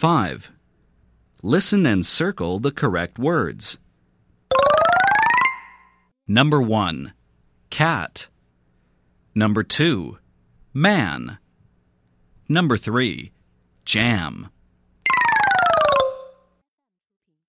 5. Listen and circle the correct words. Number 1. Cat. Number 2. Man. Number 3. Jam.